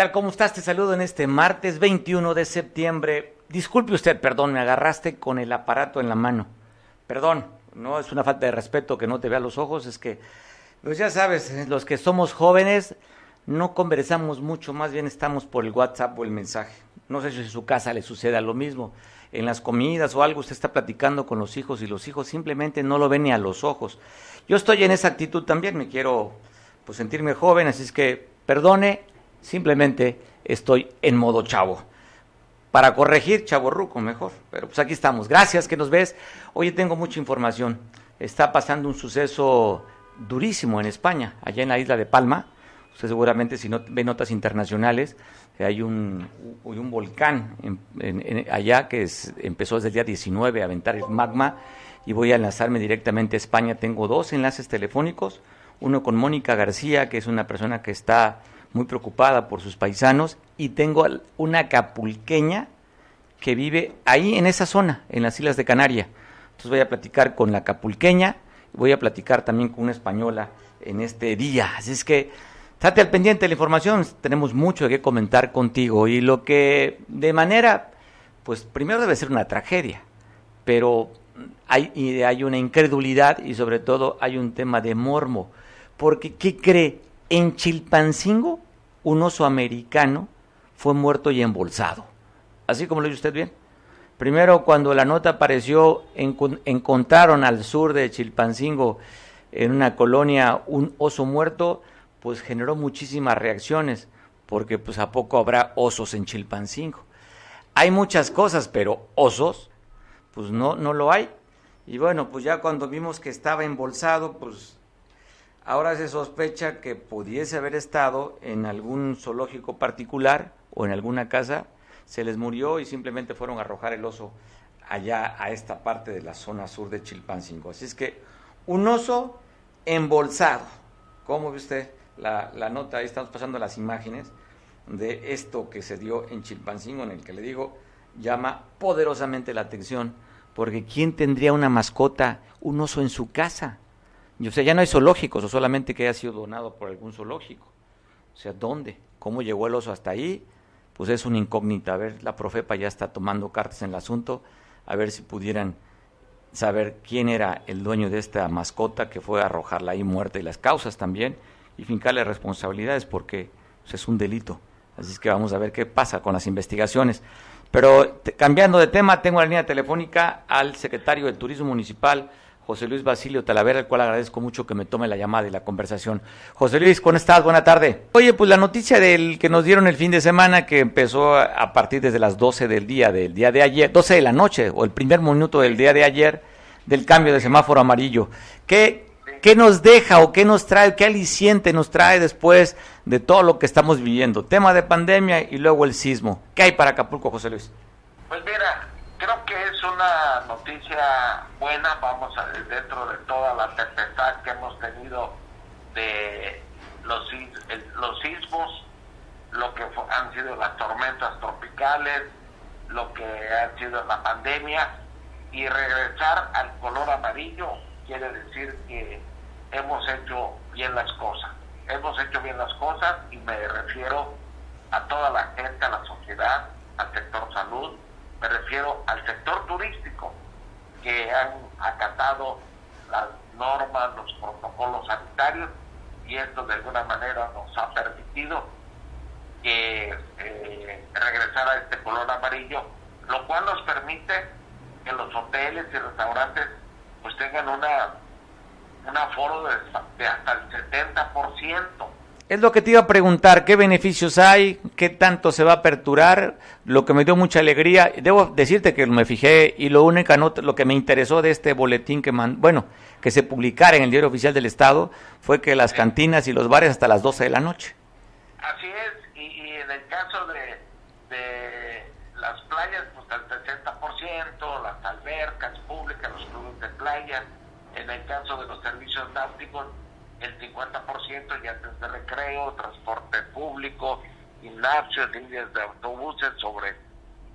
tal? ¿Cómo estás? Te saludo en este martes 21 de septiembre. Disculpe usted, perdón, me agarraste con el aparato en la mano. Perdón, no es una falta de respeto que no te vea los ojos, es que, pues ya sabes, los que somos jóvenes no conversamos mucho, más bien estamos por el WhatsApp o el mensaje. No sé si en su casa le suceda lo mismo. En las comidas o algo usted está platicando con los hijos y los hijos simplemente no lo ven ni a los ojos. Yo estoy en esa actitud también, me quiero pues sentirme joven, así es que perdone, simplemente estoy en modo chavo. Para corregir, chavo ruco mejor. Pero pues aquí estamos. Gracias que nos ves. Oye, tengo mucha información. Está pasando un suceso durísimo en España, allá en la isla de Palma. Usted seguramente si no ve notas internacionales, hay un, un volcán allá que empezó desde el día 19 a aventar el magma y voy a enlazarme directamente a España. Tengo dos enlaces telefónicos, uno con Mónica García, que es una persona que está muy preocupada por sus paisanos, y tengo una capulqueña que vive ahí en esa zona, en las Islas de Canaria. Entonces voy a platicar con la capulqueña, voy a platicar también con una española en este día. Así es que estate al pendiente de la información, tenemos mucho que comentar contigo y lo que de manera, pues primero debe ser una tragedia, pero hay, hay una incredulidad y sobre todo hay un tema de mormo, porque ¿qué cree? En Chilpancingo, un oso americano fue muerto y embolsado. Así como lo dice usted bien. Primero, cuando la nota apareció, encontraron al sur de Chilpancingo, en una colonia, un oso muerto, pues generó muchísimas reacciones, porque pues a poco habrá osos en Chilpancingo. Hay muchas cosas, pero osos, pues no, no lo hay. Y bueno, pues ya cuando vimos que estaba embolsado, pues Ahora se sospecha que pudiese haber estado en algún zoológico particular o en alguna casa, se les murió y simplemente fueron a arrojar el oso allá a esta parte de la zona sur de Chilpancingo. Así es que un oso embolsado. ¿Cómo ve usted la, la nota? Ahí estamos pasando las imágenes de esto que se dio en Chilpancingo, en el que le digo, llama poderosamente la atención, porque ¿quién tendría una mascota, un oso en su casa? O sea, ya no hay zoológicos, o solamente que haya sido donado por algún zoológico. O sea, ¿dónde? ¿Cómo llegó el oso hasta ahí? Pues es una incógnita. A ver, la Profepa ya está tomando cartas en el asunto, a ver si pudieran saber quién era el dueño de esta mascota que fue a arrojarla ahí muerta y las causas también, y fincarle responsabilidades porque pues, es un delito. Así es que vamos a ver qué pasa con las investigaciones. Pero cambiando de tema, tengo la línea telefónica al secretario de Turismo Municipal, José Luis Basilio Talavera, al cual agradezco mucho que me tome la llamada y la conversación. José Luis, ¿cómo estás? Buena tarde. Oye, pues la noticia del que nos dieron el fin de semana, que empezó a partir desde las 12 del día, del día de ayer, 12 de la noche, o el primer minuto del día de ayer, del cambio de semáforo amarillo. ¿Qué, qué nos deja o qué nos trae, qué aliciente nos trae después de todo lo que estamos viviendo? Tema de pandemia y luego el sismo. ¿Qué hay para Acapulco, José Luis? Pues mira, una noticia buena, vamos a dentro de toda la tempestad que hemos tenido de los, los sismos, lo que han sido las tormentas tropicales, lo que ha sido la pandemia, y regresar al color amarillo quiere decir que hemos hecho bien las cosas. Hemos hecho bien las cosas y me refiero a toda la gente, a la sociedad, al sector salud, me refiero al sector turístico, que han acatado las normas, los protocolos sanitarios, y esto de alguna manera nos ha permitido que eh, regresar a este color amarillo, lo cual nos permite que los hoteles y restaurantes pues tengan una un aforo de, de hasta el 70%. Es lo que te iba a preguntar, ¿qué beneficios hay? ¿Qué tanto se va a aperturar? Lo que me dio mucha alegría, debo decirte que me fijé y lo única nota, lo que me interesó de este boletín que bueno, que se publicara en el Diario Oficial del Estado fue que las cantinas y los bares hasta las 12 de la noche. Así es, y, en el caso de, de las playas, pues al 60%, las albercas públicas, los clubes de playa, en el caso de los servicios náuticos, el 50% ya de recreo, transporte público, gimnasios, líneas de autobuses, sobre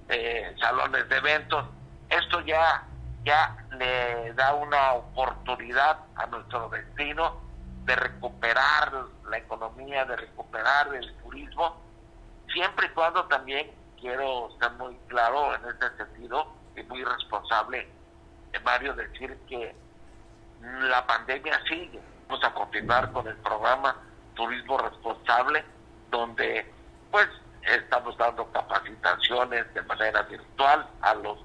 eh, salones de eventos. Esto ya, ya le da una oportunidad a nuestro destino de recuperar la economía, de recuperar el turismo siempre y cuando también quiero ser muy claro en este sentido y muy responsable, eh, Mario, decir que la pandemia sigue. Vamos a continuar con el programa Turismo Responsable, donde pues estamos dando capacitaciones de manera virtual a los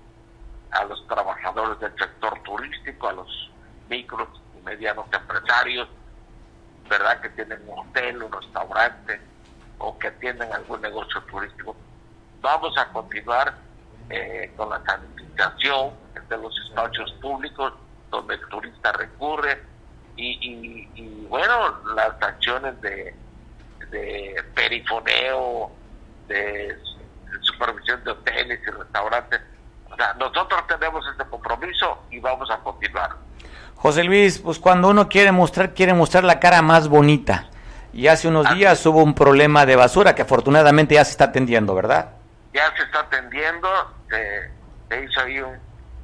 a los trabajadores del sector turístico, a los micros y medianos empresarios, ¿verdad? Que tienen un hotel, un restaurante o que tienen algún negocio turístico. Vamos a continuar eh, con la sanitización de los espacios públicos donde el turista recurre y, y, bueno, las acciones de, de perifoneo, de supervisión de hoteles y restaurantes. O sea, nosotros tenemos este compromiso y vamos a continuar. José Luis, pues cuando uno quiere mostrar, quiere mostrar la cara más bonita. Y hace unos días hubo un problema de basura que afortunadamente ya se está atendiendo, ¿verdad? Ya se está atendiendo, se, hizo ahí un,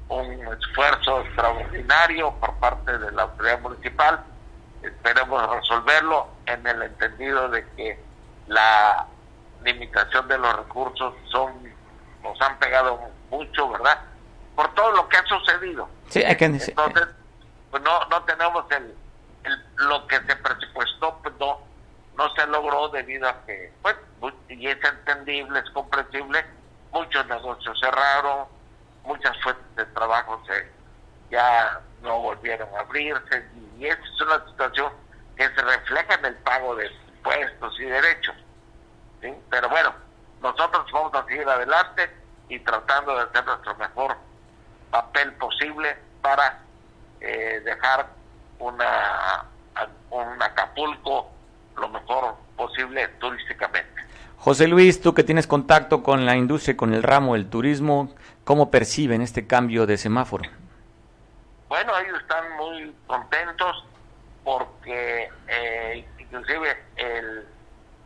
un esfuerzo extraordinario por parte de la autoridad municipal. Esperemos resolverlo en el entendido de que la limitación de los recursos son nos han pegado mucho, ¿verdad? Por todo lo que ha sucedido. Sí, hay que Entonces, pues no, no tenemos el, lo que se presupuestó, pues no, no se logró debido a que, pues, y es entendible, es comprensible, muchos negocios cerraron, muchas fuentes de trabajo se ya no volvieron a abrirse, y, es una situación que se refleja en el pago de impuestos y derechos. Pero bueno, nosotros vamos a seguir adelante y tratando de hacer nuestro mejor papel posible para eh, dejar una un Acapulco lo mejor posible turísticamente. José Luis, tú que tienes contacto con la industria y con el ramo del turismo, ¿cómo perciben este cambio de semáforo? Bueno, ellos están muy contentos porque eh, inclusive el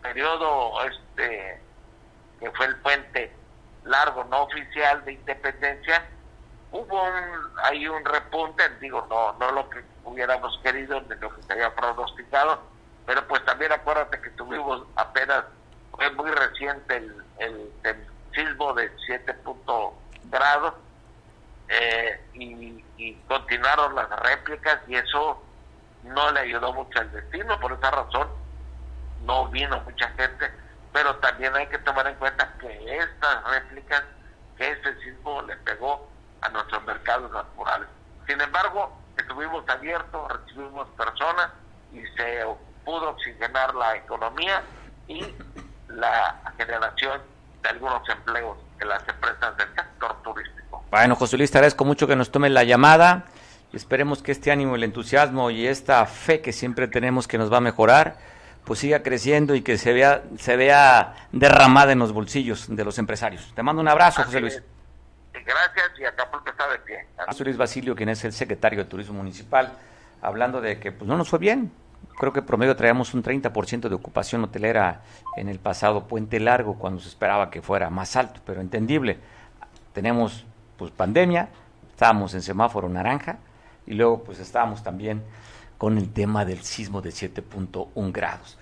periodo este que fue el puente largo no oficial de independencia hubo un, hay un repunte digo no no lo que hubiéramos querido ni lo que se había pronosticado pero pues también acuérdate que tuvimos apenas fue muy reciente el, el, sismo de 7 eh, y, continuaron las réplicas y eso no le ayudó mucho al destino por esa razón no vino mucha gente, pero también hay que tomar en cuenta que estas réplicas, que este sismo le pegó a nuestros mercados naturales. Sin embargo, estuvimos abiertos, recibimos personas y se pudo oxigenar la economía y la generación de algunos empleos las empresas del sector turístico. Bueno, José Luis, te agradezco mucho que nos tome la llamada. Esperemos que este ánimo, el entusiasmo y esta fe que siempre tenemos que nos va a mejorar pues siga creciendo y que se vea, se vea derramada en los bolsillos de los empresarios. Te mando un abrazo, José Luis. Gracias y Acapulco está de pie. José Luis Basilio, quien es el secretario de Turismo Municipal, hablando de que pues no nos fue bien. Creo que promedio traíamos un 30% de ocupación hotelera en el pasado puente largo, cuando se esperaba que fuera más alto, pero entendible. Tenemos pues pandemia, estábamos en semáforo naranja y luego pues estábamos también con el tema del sismo de 7.1 grados.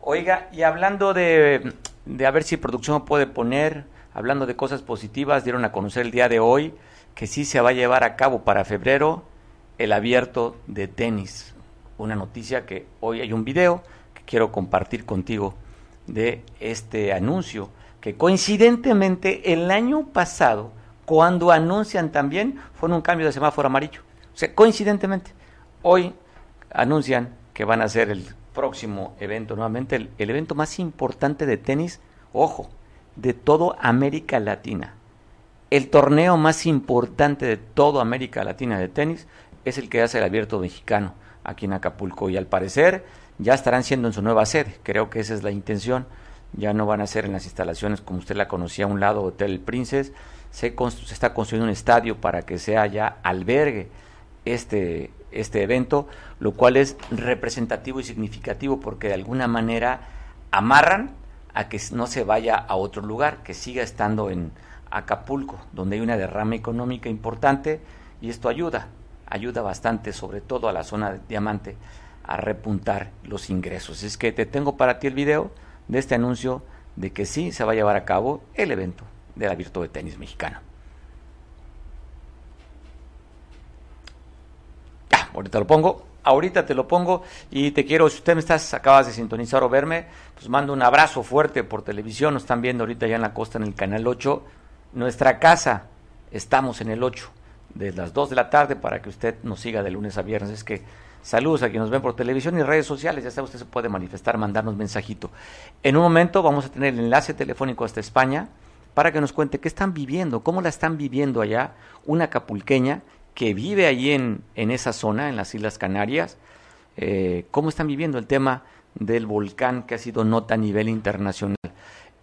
Oiga, y hablando de, de a ver si producción puede poner, hablando de cosas positivas, dieron a conocer el día de hoy que sí se va a llevar a cabo para febrero el abierto de tenis. Una noticia que hoy hay un video que quiero compartir contigo de este anuncio que coincidentemente el año pasado, cuando anuncian también, fue un cambio de semáforo amarillo. O sea, coincidentemente, hoy anuncian que van a hacer el próximo evento, nuevamente el, evento más importante de tenis, ojo, de toda América Latina. El torneo más importante de toda América Latina de tenis es el que hace el abierto mexicano aquí en Acapulco y al parecer ya estarán siendo en su nueva sede. Creo que esa es la intención. Ya no van a ser en las instalaciones como usted la conocía a un lado, Hotel Princess. Se, se está construyendo un estadio para que sea ya albergue este, este evento, lo cual es representativo y significativo porque de alguna manera amarran a que no se vaya a otro lugar, que siga estando en Acapulco, donde hay una derrama económica importante y esto ayuda, ayuda bastante, sobre todo a la zona de Diamante, a repuntar los ingresos. Es que te tengo para ti el video de este anuncio de que sí se va a llevar a cabo el evento del abierto de tenis mexicano. Ya, ahorita lo pongo, ahorita te lo pongo y te quiero, si usted me estás, acabas de sintonizar o verme, pues mando un abrazo fuerte por televisión, nos están viendo ahorita ya en la costa en el canal 8, nuestra casa, estamos en el 8, de las 2 de la tarde para que usted nos siga de lunes a viernes, es que Saludos a quienes nos ven por televisión y redes sociales. Ya sabe, usted se puede manifestar, mandarnos mensajito. En un momento vamos a tener el enlace telefónico hasta España para que nos cuente qué están viviendo, cómo la están viviendo allá una capulqueña que vive allí en, en esa zona, en las Islas Canarias, eh, cómo están viviendo el tema del volcán que ha sido nota a nivel internacional.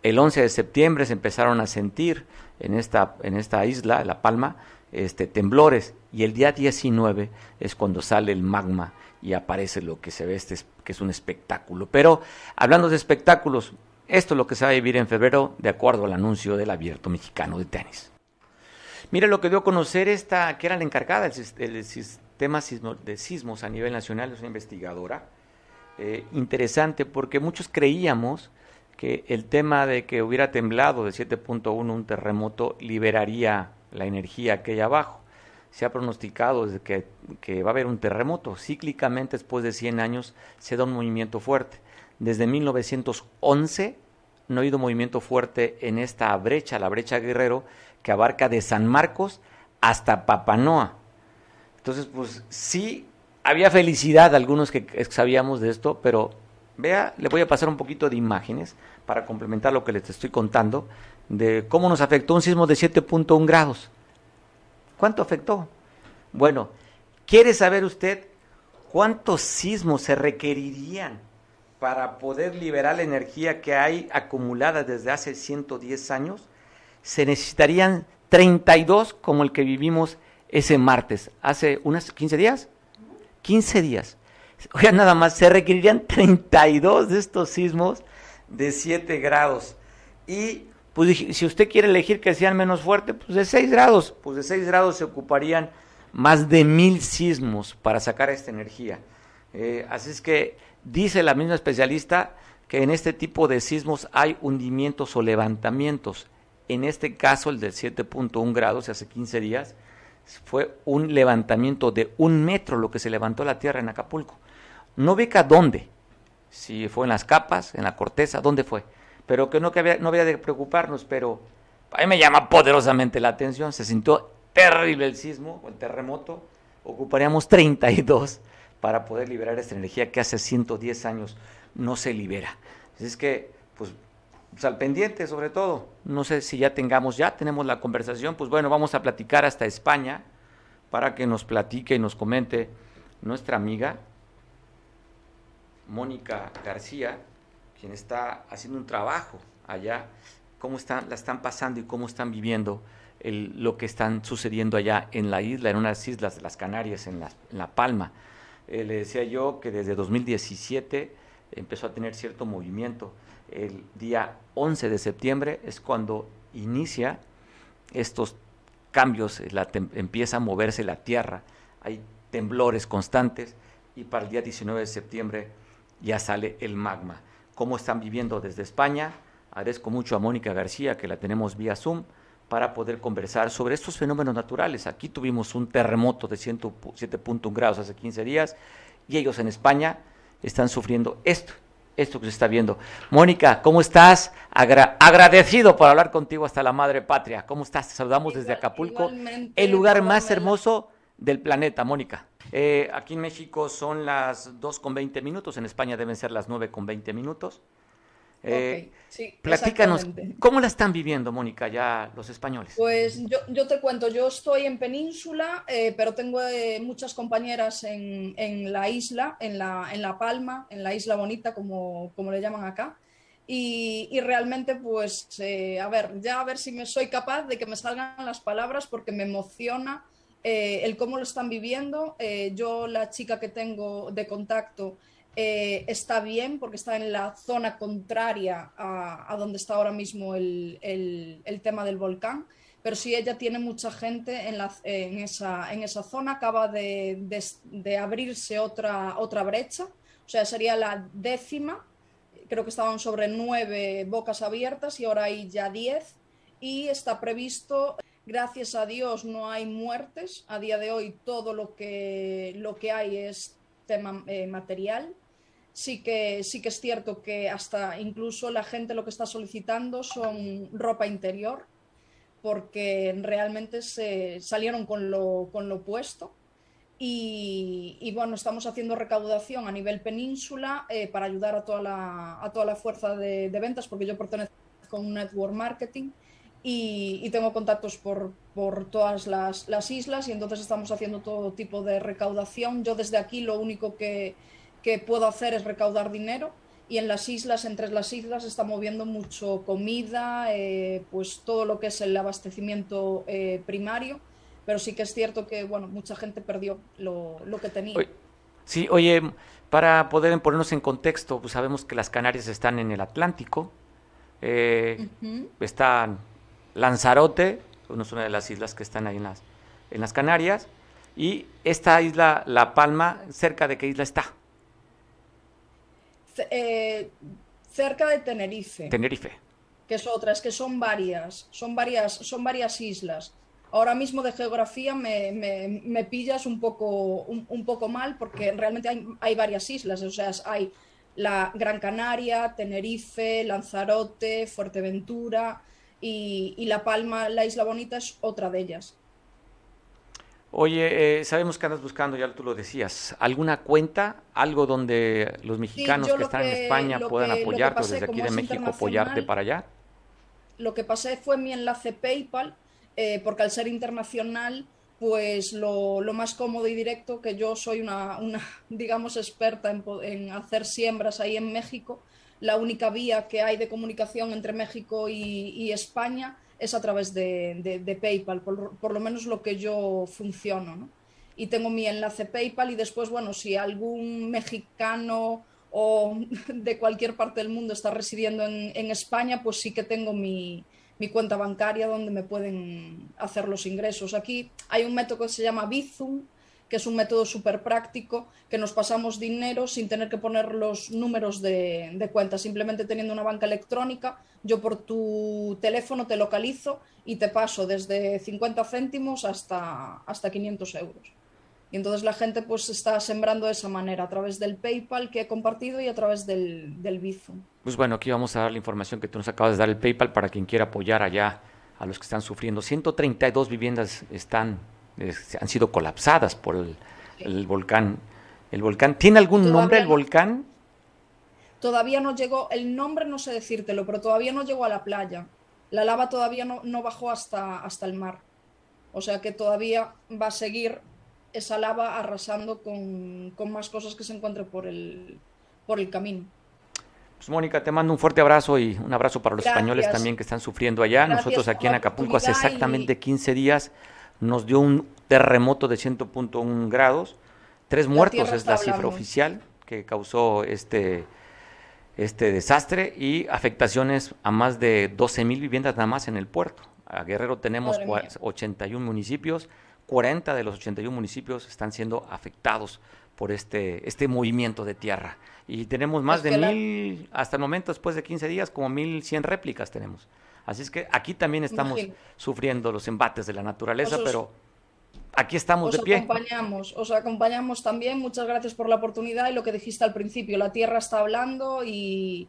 El 11 de septiembre se empezaron a sentir en esta, en esta isla, La Palma, este, temblores y el día 19 es cuando sale el magma y aparece lo que se ve, este, que es un espectáculo. Pero hablando de espectáculos, esto es lo que se va a vivir en febrero de acuerdo al anuncio del abierto mexicano de tenis. Mire lo que dio a conocer esta, que era la encargada del, sistema de sismos a nivel nacional, es una investigadora. Eh, interesante porque muchos creíamos que el tema de que hubiera temblado de 7.1 un terremoto liberaría la energía que hay abajo. Se ha pronosticado desde que, que, va a haber un terremoto. Cíclicamente, después de 100 años, se da un movimiento fuerte. Desde 1911 no ha habido movimiento fuerte en esta brecha, la brecha Guerrero, que abarca de San Marcos hasta Papanoa. Entonces, pues sí, había felicidad algunos que sabíamos de esto, pero vea, le voy a pasar un poquito de imágenes para complementar lo que les estoy contando de cómo nos afectó un sismo de 7.1 grados. ¿Cuánto afectó? Bueno, ¿quiere saber usted cuántos sismos se requerirían para poder liberar la energía que hay acumulada desde hace 110 años? Se necesitarían 32 como el que vivimos ese martes, hace unas 15 días. 15 días. Oigan, nada más, se requerirían 32 de estos sismos de 7 grados. Y pues si usted quiere elegir que sean menos fuertes, pues de 6 grados, pues de 6 grados se ocuparían más de mil sismos para sacar esta energía. Eh, así es que dice la misma especialista que en este tipo de sismos hay hundimientos o levantamientos. En este caso, el del 7.1 grados, hace 15 días, fue un levantamiento de un metro lo que se levantó la tierra en Acapulco. No ubica dónde, si fue en las capas, en la corteza, dónde fue pero que no, que había, no había de preocuparnos, pero a mí me llama poderosamente la atención, se sintió terrible el sismo, el terremoto, ocuparíamos 32 para poder liberar esta energía que hace 110 años no se libera. Es que, pues, pues, al pendiente sobre todo, no sé si ya tengamos, ya tenemos la conversación, pues bueno, vamos a platicar hasta España para que nos platique y nos comente nuestra amiga Mónica García, quien está haciendo un trabajo allá, cómo están, la están pasando y cómo están viviendo lo que están sucediendo allá en la isla, en unas islas de las Canarias, en La, Palma. Eh, le decía yo que desde 2017 empezó a tener cierto movimiento. El día 11 de septiembre es cuando inicia estos cambios, la empieza a moverse la tierra, hay temblores constantes y para el día 19 de septiembre ya sale el magma cómo están viviendo desde España. Agradezco mucho a Mónica García, que la tenemos vía Zoom, para poder conversar sobre estos fenómenos naturales. Aquí tuvimos un terremoto de 107.1 grados hace 15 días y ellos en España están sufriendo esto, esto que se está viendo. Mónica, ¿cómo estás? agradecido por hablar contigo hasta la madre patria. ¿Cómo estás? Te saludamos desde Acapulco, el lugar más hermoso del planeta, Mónica. Eh, aquí en México son las 2 con 20 minutos, en España deben ser las 9 con 20 minutos. Eh, sí, platícanos, ¿cómo la están viviendo, Mónica, ya los españoles? Pues yo, yo te cuento, yo estoy en Península, eh, pero tengo muchas compañeras en, en, la isla, en la, en la Palma, en la Isla Bonita, como, como le llaman acá. Y, y, realmente, pues, a ver, ya a ver si me soy capaz de que me salgan las palabras porque me emociona eh, el cómo lo están viviendo. Eh, yo, la chica que tengo de contacto, eh, está bien porque está en la zona contraria a, donde está ahora mismo el, tema del volcán. Pero sí, ella tiene mucha gente en, en, esa, en esa, zona. Acaba de, abrirse otra, otra brecha, o sea, sería la décima creo que estaban sobre nueve bocas abiertas y ahora hay ya diez y está previsto, gracias a Dios no hay muertes, a día de hoy todo lo que, lo que hay es tema eh, material. Sí que, sí que es cierto que hasta incluso la gente lo que está solicitando son ropa interior, porque realmente se salieron con lo, con lo puesto. Y, bueno, estamos haciendo recaudación a nivel península eh, para ayudar a toda la, a toda la fuerza de, ventas, porque yo pertenezco a un network marketing y, tengo contactos por, por todas las, las, islas y entonces estamos haciendo todo tipo de recaudación. Yo desde aquí lo único que, que puedo hacer es recaudar dinero y en las islas, entre las islas, está moviendo mucho comida, eh, pues todo lo que es el abastecimiento eh, primario, pero sí que es cierto que, bueno, mucha gente perdió lo, que tenía. Sí, oye, para poder ponernos en contexto, pues sabemos que las Canarias están en el Atlántico, eh, está Lanzarote, es una de las islas que están ahí en las, en las Canarias, y esta isla, La Palma, ¿cerca de qué isla está? Eh, cerca de Tenerife. Tenerife. Que es otra, es que son varias, son varias, son varias islas. Ahora mismo de geografía me, pillas un poco, un, poco mal porque realmente hay, varias islas, o sea, hay la Gran Canaria, Tenerife, Lanzarote, Fuerteventura y, y La Palma, la Isla Bonita es otra de ellas. Oye, eh, sabemos que andas buscando, ya tú lo decías, alguna cuenta, algo donde los mexicanos que están en España puedan apoyarte desde aquí de México apoyarte para allá. Lo que pasé fue mi enlace PayPal, eh, porque al ser internacional, pues lo, más cómodo y directo, que yo soy una, una digamos, experta en, hacer siembras ahí en México, la única vía que hay de comunicación entre México y España es a través de, PayPal, por, lo menos lo que yo funciono. ¿no? Y tengo mi enlace PayPal y después, bueno, si algún mexicano o de cualquier parte del mundo está residiendo en, España, pues sí que tengo mi, mi, cuenta bancaria donde me pueden hacer los ingresos. Aquí hay un método que se llama Bizum, que es un método súper práctico, que nos pasamos dinero sin tener que poner los números de, de, cuenta, simplemente teniendo una banca electrónica, yo por tu teléfono te localizo y te paso desde 50 céntimos hasta, hasta 500 euros. Y entonces la gente pues está sembrando de esa manera, a través del PayPal que he compartido y a través del, del Bizum. Pues bueno, aquí vamos a dar la información que tú nos acabas de dar, el PayPal, para quien quiera apoyar allá a los que están sufriendo. 132 viviendas están han sido colapsadas por el, volcán. El volcán ¿Tiene algún nombre el volcán? Todavía no llegó, el nombre no sé decírtelo, pero todavía no llegó a la playa. La lava todavía no, no bajó hasta, hasta el mar. O sea que todavía va a seguir esa lava arrasando con, más cosas que se encuentren por el, por el camino. Pues Mónica, te mando un fuerte abrazo y un abrazo para los españoles también que están sufriendo allá. Nosotros aquí en Acapulco hace exactamente 15 días nos dio un terremoto de 100.1 grados, tres muertos es la cifra oficial que causó este, este desastre y afectaciones a más de 12 mil viviendas nada más en el puerto. A Guerrero tenemos 81 municipios, 40 de los 81 municipios están siendo afectados por este, este movimiento de tierra. Y tenemos más de mil, hasta el momento, después de 15 días, como 1.100 réplicas tenemos. Así es que aquí también estamos sufriendo los embates de la naturaleza, pero aquí estamos de pie. Acompañamos, os acompañamos también. Muchas gracias por la oportunidad y lo que dijiste al principio. La Tierra está hablando y,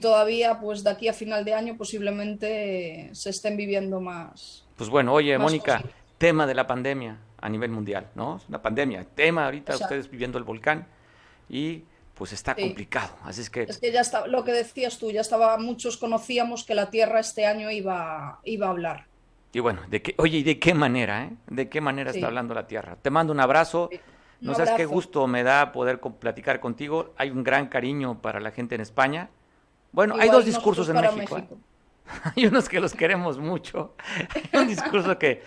todavía, pues de aquí a final de año, posiblemente se estén viviendo más. Pues bueno, oye, Mónica, tema de la pandemia a nivel mundial, ¿no? La pandemia, tema ahorita ustedes viviendo el volcán y pues está complicado. Así es que... Es que ya está, lo que decías tú, ya estaba, muchos conocíamos que la Tierra este año iba, iba a hablar. Y bueno, de qué, oye, ¿y de qué manera, eh? ¿De qué manera está hablando la Tierra? Te mando un abrazo. no sabes qué gusto me da poder platicar contigo. Hay un gran cariño para la gente en España. Bueno, hay dos discursos en México. ¿eh? hay unos que los queremos mucho. hay un discurso que,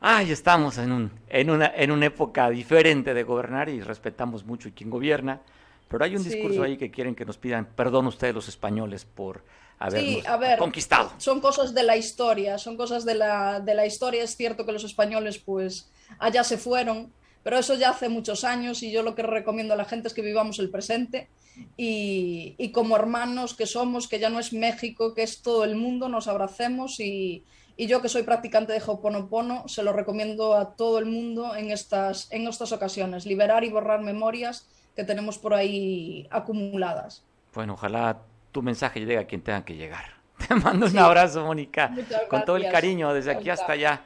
ay, estamos en, un, en, una, en una época diferente de gobernar y respetamos mucho a quien gobierna. Pero hay un discurso ahí que quieren que nos pidan perdón ustedes los españoles por habernos conquistado. Son cosas de la historia, son cosas de la, de la historia. Es cierto que los españoles pues allá se fueron, pero eso ya hace muchos años y yo lo que recomiendo a la gente es que vivamos el presente y, como hermanos que somos, que ya no es México, que es todo el mundo, nos abracemos y, yo que soy practicante de Ho'oponopono, se lo recomiendo a todo el mundo en estas, en estas ocasiones, liberar y borrar memorias que tenemos por ahí acumuladas. Bueno, ojalá tu mensaje llegue a quien tenga que llegar. Te mando un abrazo, Mónica, con todo el cariño desde aquí hasta allá.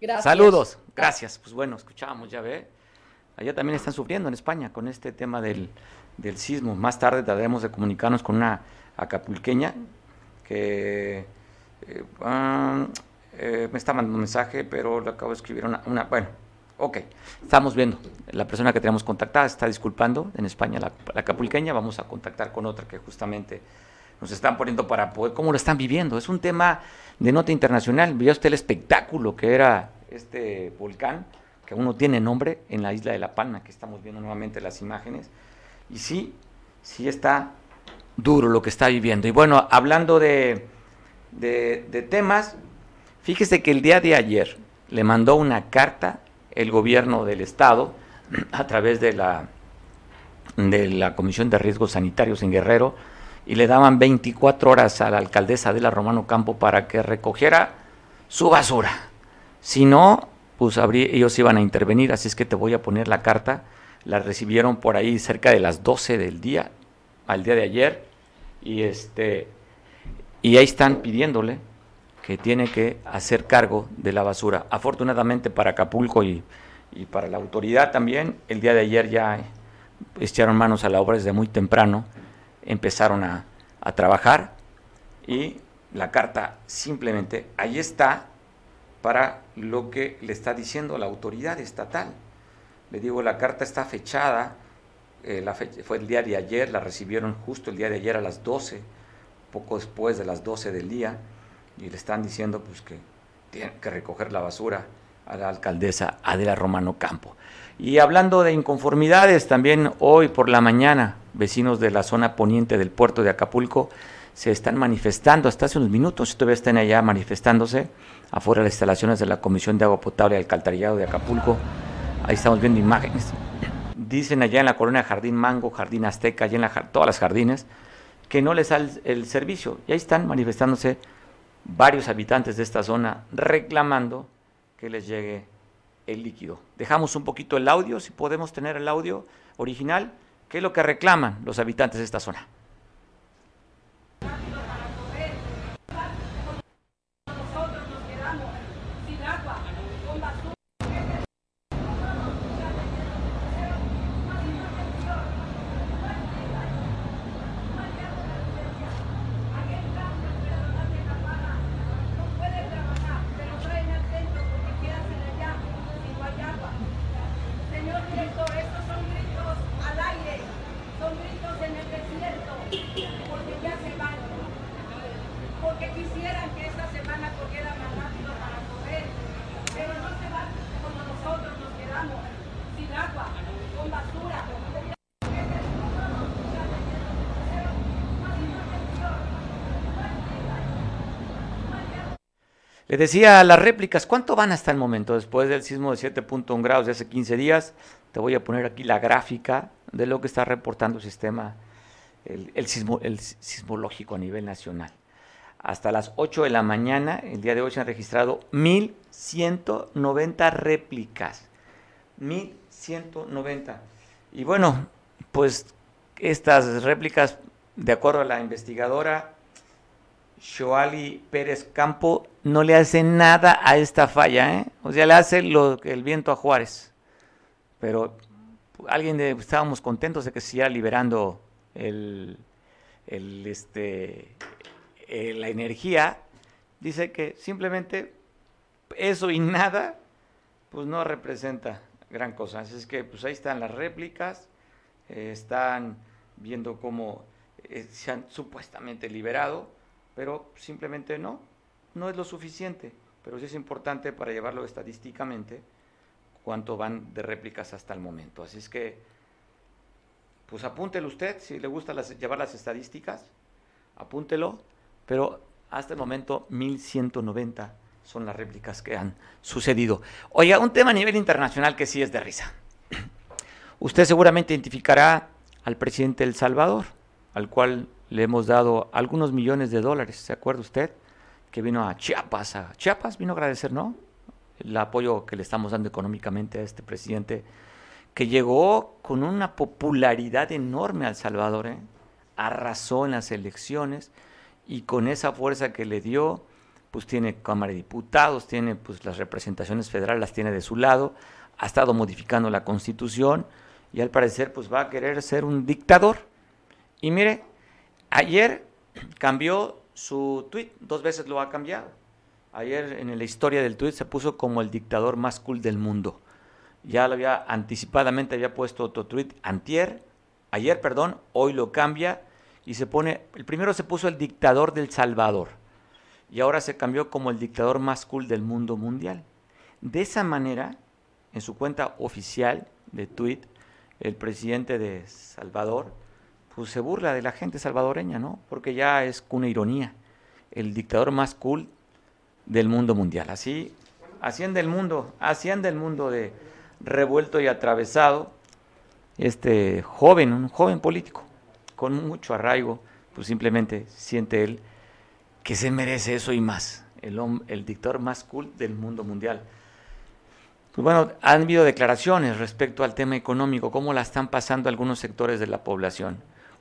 Gracias. Saludos, gracias. Pues bueno, escuchábamos, ya ve. Allá también están sufriendo en España con este tema del, del sismo. Más tarde trataremos de comunicarnos con una acapulqueña que eh, ah, eh, me está mandando un mensaje, pero le acabo de escribir una, bueno, ok, estamos viendo. La persona que tenemos contactada está disculpando en España, la, acapulqueña, vamos a contactar con otra que justamente nos están poniendo para poder, cómo lo están viviendo. Es un tema de nota internacional. Vio usted el espectáculo que era este volcán, que aún no tiene nombre, en la isla de La Palma, que estamos viendo nuevamente las imágenes. Y sí, sí está duro lo que está viviendo. Y bueno, hablando de, de, temas, fíjese que el día de ayer le mandó una carta el gobierno del estado a través de la, de la Comisión de Riesgos Sanitarios en Guerrero y le daban 24 horas a la alcaldesa de la Romano Campo para que recogiera su basura. Si no, pues ellos iban a intervenir, así es que te voy a poner la carta la recibieron por ahí cerca de las 12 del día, al día de ayer, y este y ahí están pidiéndole tiene que hacer cargo de la basura. Afortunadamente para Acapulco y, y para la autoridad también, el día de ayer ya echaron manos a la obra desde muy temprano, empezaron a, a trabajar y la carta simplemente ahí está para lo que le está diciendo la autoridad estatal. Le digo, la carta está fechada, eh, la fue el día de ayer, la recibieron justo el día de ayer a las 12, poco después de las 12 del día, y le están diciendo pues que tienen que recoger la basura a la alcaldesa Adela Romano Campo. Y hablando de inconformidades, también hoy por la mañana, vecinos de la zona poniente del puerto de Acapulco se están manifestando, hasta hace unos minutos todavía están allá manifestándose, afuera de las instalaciones de la Comisión de Agua Potable y Alcantarillado de Acapulco, Ahí estamos viendo imágenes. Dicen allá en la colonia Jardín Mango, Jardín Azteca, allá en la, todas las jardines, que no les da el, servicio. Y ahí están manifestándose varios habitantes de esta zona reclamando que les llegue el líquido. Dejamos un poquito el audio, si podemos tener el audio original, ¿qué es lo que reclaman los habitantes de esta zona? Le decía las réplicas, ¿cuánto van hasta el momento? Después del sismo de 7.1 grados de hace 15 días, te voy a poner aquí la gráfica de lo que está reportando el sistema, el, sismo, el sismológico a nivel nacional. Hasta las 8 de la mañana, el día de hoy se han registrado 1.190 réplicas. 1.190. Y bueno, pues estas réplicas, de acuerdo a la investigadora, Shoali Pérez Campo no le hace nada a esta falla, ¿eh? O sea, le hace lo que el viento a Juárez. Pero alguien de, estábamos contentos de que siga liberando el, este, eh, la energía. Dice que simplemente eso y nada, pues no representa gran cosa. Así es que pues ahí están las réplicas, eh, están viendo cómo se han supuestamente liberado pero simplemente no, no es lo suficiente, pero sí es importante para llevarlo estadísticamente cuánto van de réplicas hasta el momento. Así es que, pues apúntelo usted, si le gusta llevar las estadísticas, apúntelo, pero hasta el momento 1190 son las réplicas que han sucedido. Oiga, un tema a nivel internacional que sí es de risa. Usted seguramente identificará al presidente del Salvador, al cual le hemos dado algunos millones de dólares, ¿se acuerda usted? Que vino a Chiapas, a Chiapas vino a agradecer, ¿no? El apoyo que le estamos dando económicamente a este presidente, que llegó con una popularidad enorme al Salvador, ¿eh? arrasó en las elecciones y con esa fuerza que le dio, pues tiene Cámara de Diputados, tiene pues las representaciones federales, las tiene de su lado, ha estado modificando la Constitución y al parecer pues va a querer ser un dictador. Y mire, ayer cambió su tweet, dos veces lo ha cambiado. Ayer en la historia del tweet se puso como el dictador más cool del mundo. Ya lo había anticipadamente había puesto otro tweet antier, ayer, perdón, hoy lo cambia y se pone, el primero se puso el dictador del Salvador y ahora se cambió como el dictador más cool del mundo mundial. De esa manera, en su cuenta oficial de tweet, el presidente de Salvador pues se burla de la gente salvadoreña, ¿no? Porque ya es una ironía. El dictador más cool del mundo mundial. Así asciende el mundo, asciende el mundo de revuelto y atravesado. Este joven, un joven político, con mucho arraigo, pues simplemente siente él que se merece eso y más, el, el dictador más cool del mundo mundial. Pues bueno, han habido declaraciones respecto al tema económico, cómo la están pasando algunos sectores de la población.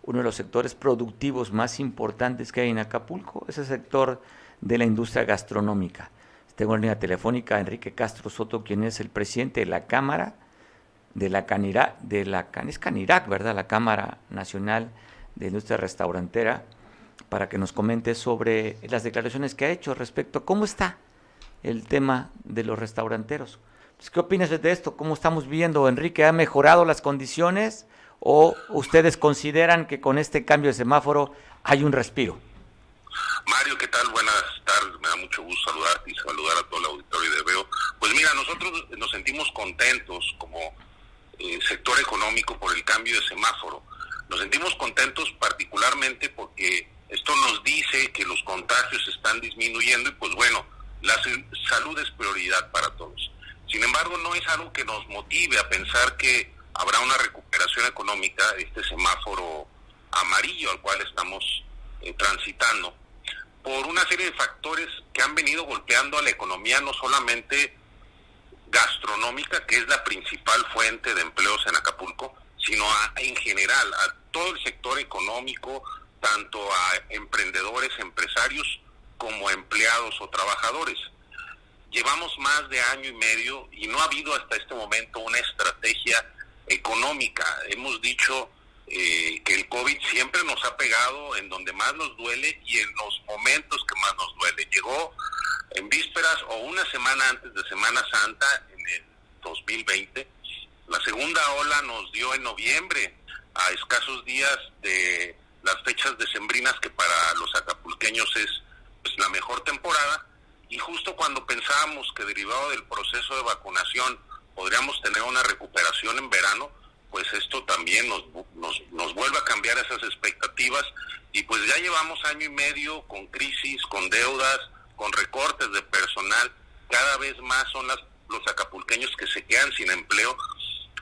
Uno de los sectores productivos más importantes que hay en Acapulco es el sector de la industria gastronómica. Tengo en línea telefónica a Enrique Castro Soto, quien es el presidente de la Cámara de la Canirac, de la es Canirac, ¿verdad? La Cámara Nacional de Industria Restaurantera para que nos comente sobre las declaraciones que ha hecho respecto a cómo está el tema de los restauranteros. Pues, ¿Qué opinas de esto? ¿Cómo estamos viendo, Enrique? ¿Ha mejorado las condiciones o ustedes consideran que con este cambio de semáforo hay un respiro? Mario, ¿qué tal? Buenas tardes, me da mucho gusto saludarte y saludar a todo el auditorio de Veo. Pues mira, nosotros nos sentimos contentos como eh, sector económico por el cambio de semáforo. Nos sentimos contentos particularmente porque esto nos dice que los contagios están disminuyendo y pues bueno, la salud es prioridad para todos. Sin embargo, no es algo que nos motive a pensar que habrá una recuperación económica, este semáforo amarillo al cual estamos eh, transitando, por una serie de factores que han venido golpeando a la economía, no solamente gastronómica, que es la principal fuente de empleos en Acapulco, sino en general a todo el sector económico, tanto a emprendedores, empresarios, como empleados o trabajadores. Llevamos más de año y medio y no ha habido hasta este momento una estrategia económica. Hemos dicho eh, que el COVID siempre nos ha pegado en donde más nos duele y en los momentos que más nos duele. Llegó en vísperas o una semana antes de Semana Santa en el 2020. La segunda ola nos dio en noviembre, a escasos días de las fechas decembrinas que para los acapulqueños es pues, la mejor temporada y justo cuando pensábamos que derivado del proceso de vacunación podríamos tener una recuperación en verano, pues esto también nos, nos, nos vuelve a cambiar esas expectativas y pues ya llevamos año y medio con crisis, con deudas, con recortes de personal, cada vez más son las, los acapulqueños que se quedan sin empleo.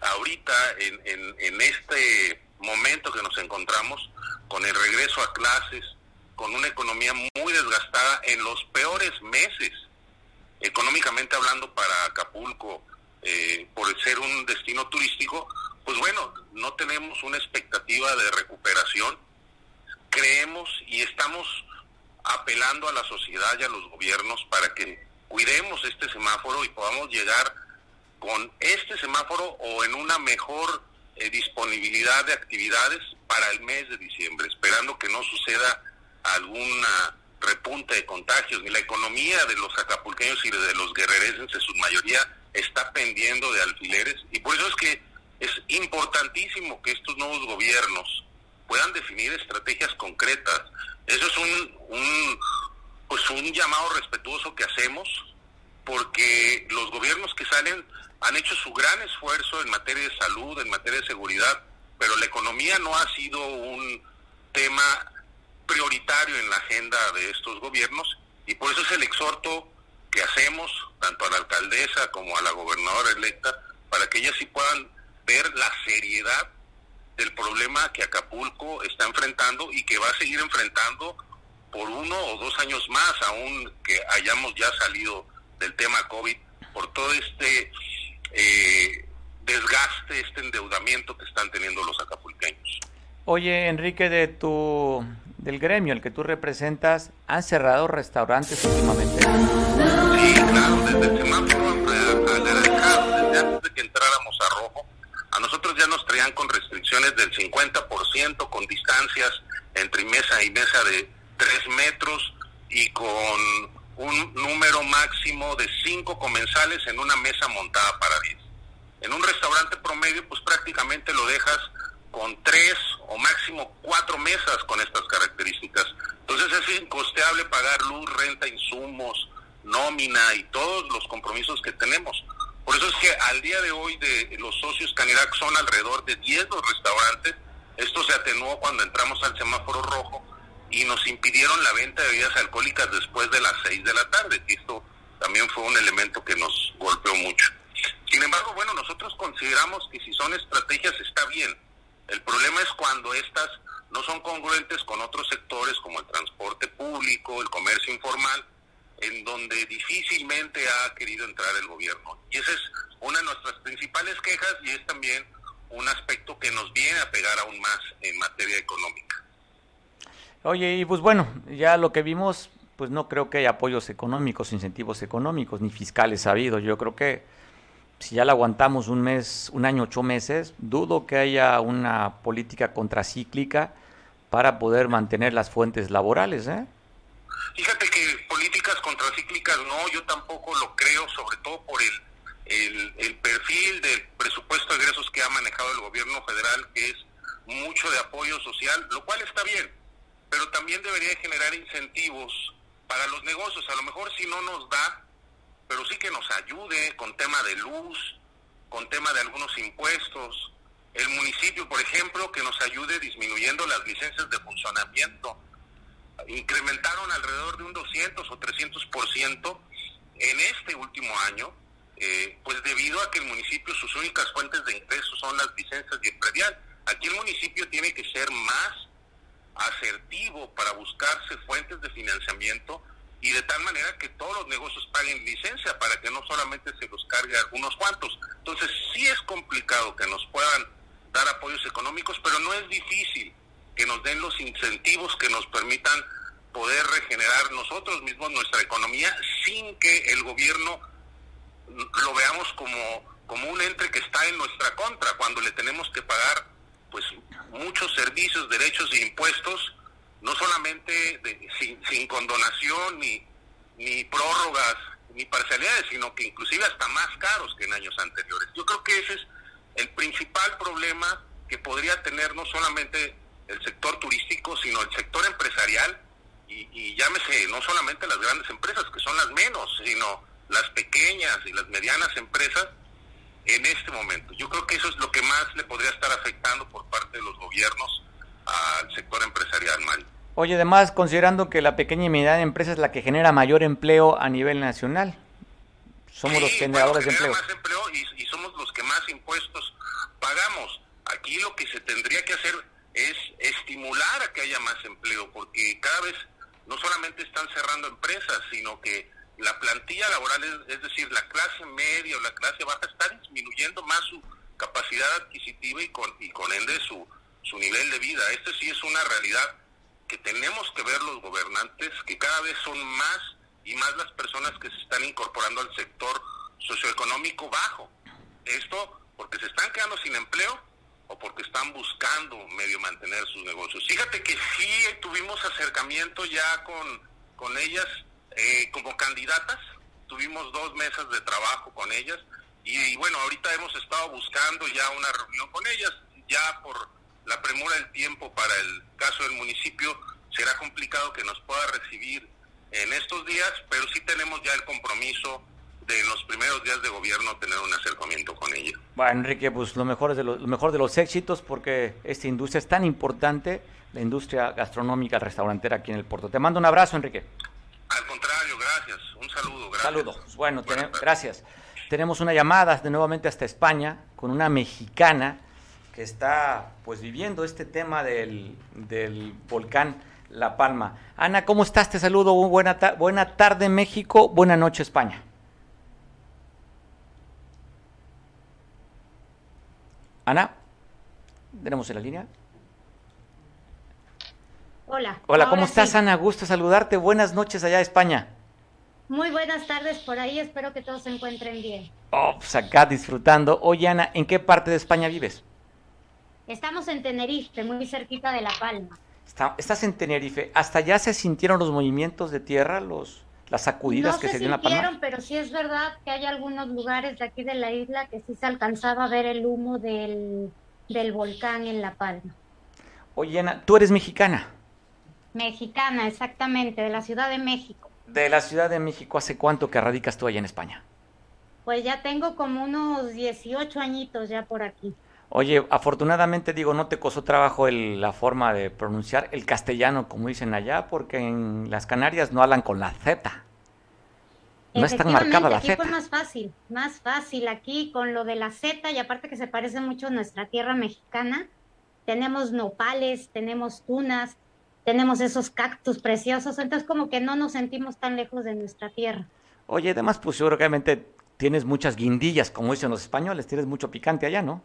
Ahorita en, en, en este momento que nos encontramos, con el regreso a clases, con una economía muy desgastada en los peores meses, económicamente hablando para Acapulco, eh, por ser un destino turístico, pues bueno, no tenemos una expectativa de recuperación. Creemos y estamos apelando a la sociedad y a los gobiernos para que cuidemos este semáforo y podamos llegar con este semáforo o en una mejor eh, disponibilidad de actividades para el mes de diciembre, esperando que no suceda alguna repunte de contagios, ni la economía de los acapulqueños y de los guerrerenses en su mayoría está pendiendo de alfileres y por eso es que es importantísimo que estos nuevos gobiernos puedan definir estrategias concretas. Eso es un, pues un llamado respetuoso que hacemos porque los gobiernos que salen han hecho su gran esfuerzo en materia de salud, en materia de seguridad, pero la economía no ha sido un tema prioritario en la agenda de estos gobiernos y por eso es el exhorto que hacemos tanto a la alcaldesa como a la gobernadora electa para que ellas sí puedan ver la seriedad del problema que Acapulco está enfrentando y que va a seguir enfrentando por uno o dos años más, aún que hayamos ya salido del tema COVID, por todo este eh, desgaste, este endeudamiento que están teniendo los acapulqueños. Oye, Enrique, de tu del gremio el que tú representas, ¿han cerrado restaurantes últimamente? Desde el semáforo desde antes de que entráramos a rojo, a nosotros ya nos traían con restricciones del 50%, con distancias entre mesa y mesa de 3 metros y con un número máximo de 5 comensales en una mesa montada para 10. En un restaurante promedio, pues prácticamente lo dejas con tres o máximo cuatro mesas con estas características. Entonces es incosteable pagar luz, renta, insumos, nómina y todos los compromisos que tenemos. Por eso es que al día de hoy de los socios Canirac son alrededor de 10 los restaurantes. Esto se atenuó cuando entramos al semáforo rojo y nos impidieron la venta de bebidas alcohólicas después de las 6 de la tarde. Y esto también fue un elemento que nos golpeó mucho. Sin embargo, bueno, nosotros consideramos que si son estrategias está bien el problema es cuando estas no son congruentes con otros sectores como el transporte público, el comercio informal, en donde difícilmente ha querido entrar el gobierno. Y esa es una de nuestras principales quejas y es también un aspecto que nos viene a pegar aún más en materia económica. Oye, y pues bueno, ya lo que vimos, pues no creo que haya apoyos económicos, incentivos económicos, ni fiscales habido. Yo creo que si ya la aguantamos un mes, un año, ocho meses, dudo que haya una política contracíclica para poder mantener las fuentes laborales. ¿eh? Fíjate contracíclicas no, yo tampoco lo creo, sobre todo por el, el, perfil del presupuesto de egresos que ha manejado el gobierno federal, que es mucho de apoyo social, lo cual está bien, pero también debería generar incentivos para los negocios. A lo mejor si no nos da pero sí que nos ayude con tema de luz, con tema de algunos impuestos. El municipio, por ejemplo, que nos ayude disminuyendo las licencias de funcionamiento. Incrementaron alrededor de un 200 o 300% en este último año, eh, pues debido a que el municipio sus únicas fuentes de ingresos son las licencias y el predial. Aquí el municipio tiene que ser más asertivo para buscarse fuentes de financiamiento y de tal manera que todos los negocios paguen licencia para que no solamente se los cargue algunos cuantos. Entonces sí es complicado que nos puedan dar apoyos económicos, pero no es difícil que nos den los incentivos que nos permitan poder regenerar nosotros mismos nuestra economía sin que el gobierno lo veamos como, como un ente que está en nuestra contra, cuando le tenemos que pagar pues muchos servicios, derechos e impuestos no solamente sin, sin condonación ni, ni prórrogas ni parcialidades, sino que inclusive hasta más caros que en años anteriores. Yo creo que ese es el principal problema que podría tener no solamente el sector turístico, sino el sector empresarial y, y llámese no solamente las grandes empresas, que son las menos, sino las pequeñas y las medianas empresas en este momento. Yo creo que eso es lo que más le podría estar afectando por parte de los gobiernos al sector empresarial, Mario. Oye, además, considerando que la pequeña y mediana empresa es la que genera mayor empleo a nivel nacional, somos los generadores de empleo. Más empleo y, somos los que más impuestos pagamos. Aquí lo que se tendría que hacer es estimular a que haya más empleo, porque cada vez no solamente están cerrando empresas, sino que la plantilla laboral, es, decir, la clase media o la clase baja, está disminuyendo más su capacidad adquisitiva y con, y con ende su, su nivel de vida. Este sí es una realidad que tenemos que ver los gobernantes, que cada vez son más y más las personas que se están incorporando al sector socioeconómico bajo. Esto porque se están quedando sin empleo o porque están buscando medio mantener sus negocios. Fíjate que sí tuvimos acercamiento ya con, con ellas eh, como candidatas, tuvimos dos mesas de trabajo con ellas y bueno, ahorita hemos estado buscando ya una reunión con ellas, ya por la premura del tiempo para el caso del municipio será complicado que nos pueda recibir en estos días, pero sí tenemos ya el compromiso de los primeros días de gobierno tener un acercamiento con ella. Bueno, Enrique, pues lo mejor, de lo, mejor de los éxitos porque esta industria es tan importante, la industria gastronómica, restaurantera aquí en el puerto. Te mando un abrazo, Enrique. Al contrario, gracias. Un saludo, gracias. Saludos. Bueno, gracias. Tenemos una llamada de nuevamente hasta España con una mexicana que está pues viviendo este tema del, del volcán La Palma. Ana, ¿cómo estás? Te saludo. Buena, buena tarde México, buena noche España. Ana, ¿tenemos en la línea? Hola. Hola, ¿cómo estás, Ana? Gusto saludarte. Buenas noches allá España. Muy buenas tardes por ahí, espero que todos se encuentren bien. Oh, pues acá disfrutando. Oye, Ana, ¿en qué parte de España vives? Estamos en Tenerife, muy cerquita de La Palma. estás en Tenerife. ¿Hasta allá se sintieron los movimientos de tierra, los las sacudidas que se, dieron en La Palma? pero sí es verdad que hay algunos lugares de aquí de la isla que sí se alcanzaba a ver el humo del, del volcán en La Palma. Oye, Ana, ¿tú eres mexicana? Mexicana, exactamente, de la Ciudad de México. De la Ciudad de México, ¿hace cuánto que radicas tú allá en España? Pues ya tengo como unos 18 añitos ya por aquí. Oye, afortunadamente digo, no te costó trabajo la forma de pronunciar el castellano, como dicen allá, porque en las Canarias no hablan con la Z. No es tan marcada la aquí Z. Fue más fácil, más fácil aquí con lo de la Z y aparte que se parece mucho a nuestra tierra mexicana. Tenemos nopales, tenemos tunas, tenemos esos cactus preciosos, entonces como que no nos sentimos tan lejos de nuestra tierra. Oye, además, pues seguramente tienes muchas guindillas, como dicen los españoles, tienes mucho picante allá, ¿no?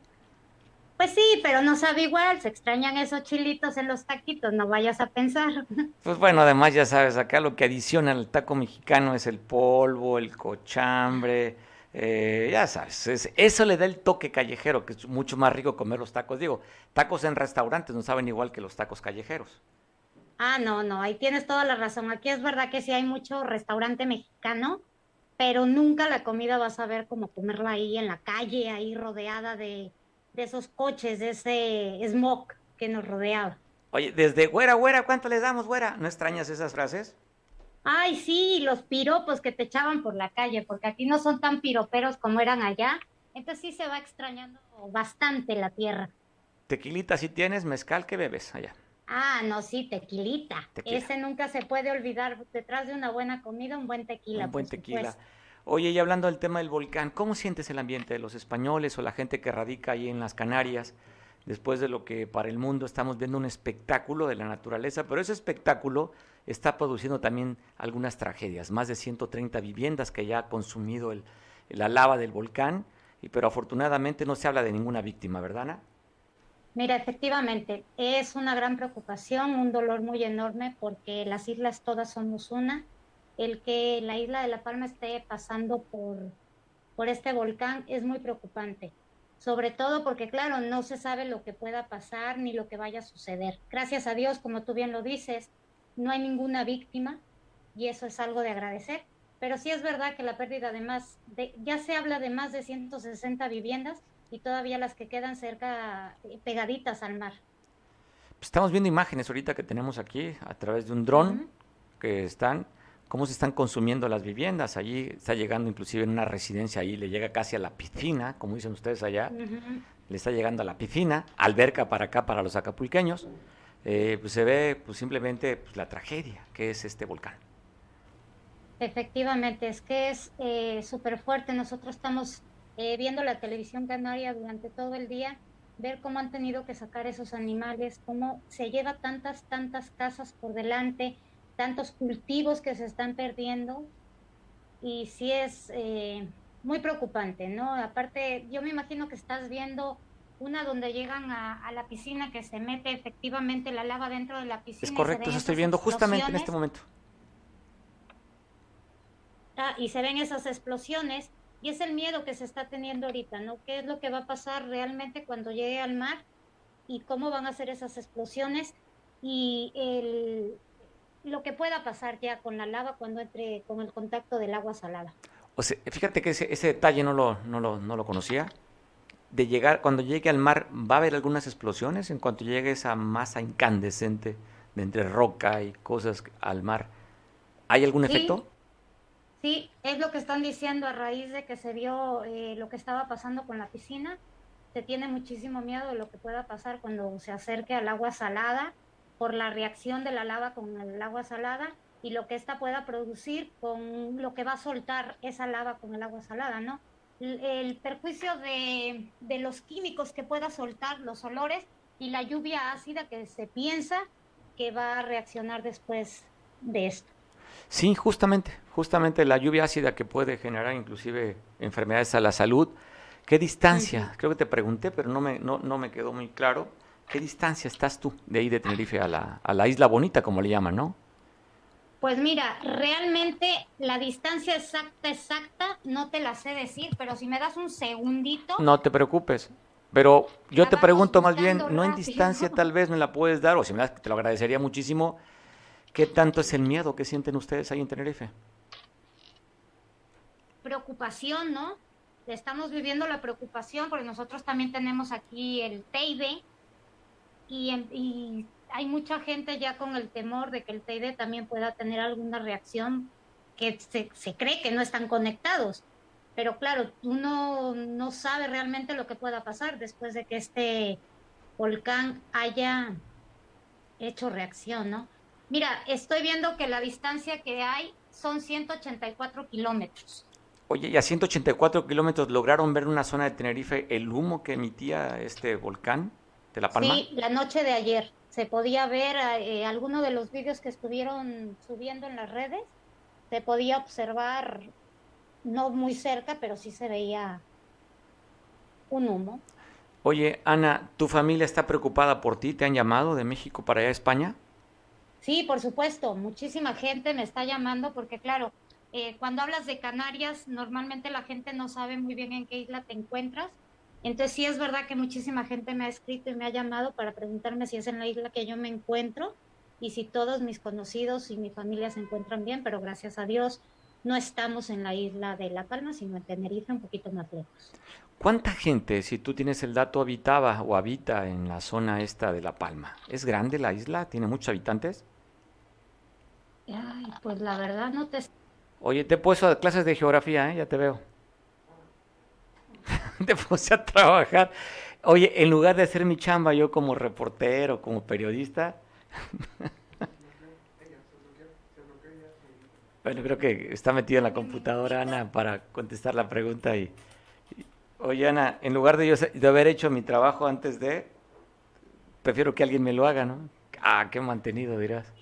Pues sí, pero no sabe igual, se extrañan esos chilitos en los taquitos, no vayas a pensar. Pues bueno, además ya sabes, acá lo que adiciona al taco mexicano es el polvo, el cochambre, eh, ya sabes, eso le da el toque callejero, que es mucho más rico comer los tacos. Digo, tacos en restaurantes no saben igual que los tacos callejeros. Ah, no, no, ahí tienes toda la razón. Aquí es verdad que sí hay mucho restaurante mexicano, pero nunca la comida vas a ver como comerla ahí en la calle, ahí rodeada de, esos coches, de ese smog que nos rodeaba. Oye, desde güera, güera, ¿cuánto les damos, güera? ¿No extrañas esas frases? Ay, sí, los piropos que te echaban por la calle, porque aquí no son tan piroperos como eran allá. Entonces sí se va extrañando bastante la tierra. Tequilita, si tienes mezcal, ¿qué bebes allá? Ah, no, sí, tequilita. Ese nunca se puede olvidar. Detrás de una buena comida, un buen tequila. Un buen tequila. Oye, y hablando del tema del volcán, ¿cómo sientes el ambiente de los españoles o la gente que radica ahí en las Canarias? Después de lo que para el mundo estamos viendo un espectáculo de la naturaleza, pero ese espectáculo está produciendo también algunas tragedias. Más de 130 viviendas que ya ha consumido el, la lava del volcán, y, pero afortunadamente no se habla de ninguna víctima, ¿verdad, Ana? Mira, efectivamente, es una gran preocupación, un dolor muy enorme porque las islas todas somos una. El que la isla de La Palma esté pasando por, por este volcán es muy preocupante, sobre todo porque, claro, no se sabe lo que pueda pasar ni lo que vaya a suceder. Gracias a Dios, como tú bien lo dices, no hay ninguna víctima y eso es algo de agradecer. Pero sí es verdad que la pérdida de más, de, ya se habla de más de 160 viviendas y todavía las que quedan cerca, eh, pegaditas al mar. Pues estamos viendo imágenes ahorita que tenemos aquí a través de un dron que están, cómo se están consumiendo las viviendas. Allí está llegando inclusive en una residencia, ahí le llega casi a la piscina, como dicen ustedes allá, le está llegando a la piscina, alberca para acá, para los acapulqueños. Eh, pues se ve pues simplemente pues, la tragedia que es este volcán. Efectivamente, es que es eh, súper fuerte. Nosotros estamos eh, viendo la televisión canaria durante todo el día, ver cómo han tenido que sacar esos animales, cómo se lleva tantas, tantas casas por delante, tantos cultivos que se están perdiendo. Y sí es eh, muy preocupante, ¿no? Aparte, yo me imagino que estás viendo una donde llegan a, la piscina que se mete efectivamente la lava dentro de la piscina. Es correcto, eso estoy viendo justamente en este momento. Ah, y se ven esas explosiones y es el miedo que se está teniendo ahorita, ¿no? ¿Qué es lo que va a pasar realmente cuando llegue al mar y cómo van a ser esas explosiones y el, lo que pueda pasar ya con la lava cuando entre con el contacto del agua salada? O sea, fíjate que ese, ese detalle no lo, no, lo, no lo conocía. De llegar, cuando llegue al mar, ¿va a haber algunas explosiones en cuanto llegue esa masa incandescente de entre roca y cosas al mar? ¿Hay algún efecto? Sí, es lo que están diciendo a raíz de que se vio eh, lo que estaba pasando con la piscina. Se tiene muchísimo miedo de lo que pueda pasar cuando se acerque al agua salada por la reacción de la lava con el agua salada y lo que ésta pueda producir con lo que va a soltar esa lava con el agua salada, ¿no? el perjuicio de, de los químicos que pueda soltar, los olores y la lluvia ácida que se piensa que va a reaccionar después de esto. Sí, justamente, justamente la lluvia ácida que puede generar inclusive enfermedades a la salud. ¿Qué distancia? Creo que te pregunté, pero no me, no, no me quedó muy claro. ¿Qué distancia estás tú de ahí de Tenerife a la, a la isla bonita, como le llaman, no? Pues mira, realmente la distancia exacta, exacta, no te la sé decir, pero si me das un segundito. No te preocupes. Pero yo te pregunto más bien, no en distancia tal vez me la puedes dar, o si me das, te lo agradecería muchísimo. ¿Qué tanto es el miedo que sienten ustedes ahí en Tenerife? Preocupación, ¿no? Estamos viviendo la preocupación porque nosotros también tenemos aquí el TEIDE y, y hay mucha gente ya con el temor de que el TID también pueda tener alguna reacción que se, cree que no están conectados. Pero claro, uno no sabe realmente lo que pueda pasar después de que este volcán haya hecho reacción, ¿no? Mira, estoy viendo que la distancia que hay son 184 kilómetros. Oye, y a 184 kilómetros lograron ver en una zona de Tenerife el humo que emitía este volcán de La Palma. Sí, la noche de ayer se podía ver eh, alguno de los vídeos que estuvieron subiendo en las redes, se podía observar, no muy cerca, pero sí se veía un humo. Oye, Ana, ¿tu familia está preocupada por ti? ¿Te han llamado de México para allá a España? Sí, por supuesto. Muchísima gente me está llamando porque, claro, eh, cuando hablas de Canarias, normalmente la gente no sabe muy bien en qué isla te encuentras entonces sí es verdad que muchísima gente me ha escrito y me ha llamado para preguntarme si es en la isla que yo me encuentro y si todos mis conocidos y mi familia se encuentran bien, pero gracias a Dios no estamos en la isla de La Palma, sino en Tenerife, un poquito más lejos. ¿Cuánta gente, si tú tienes el dato, habitaba o habita en la zona esta de La Palma? ¿Es grande la isla? ¿Tiene muchos habitantes? Ay, pues la verdad no te... Oye, te he puesto clases de geografía, ¿eh? ya te veo. te puse a trabajar. Oye, en lugar de hacer mi chamba yo como reportero, como periodista. bueno, creo que está metida en la computadora Ana para contestar la pregunta y, oye Ana, en lugar de yo de haber hecho mi trabajo antes de, prefiero que alguien me lo haga, ¿no? Ah, qué mantenido dirás.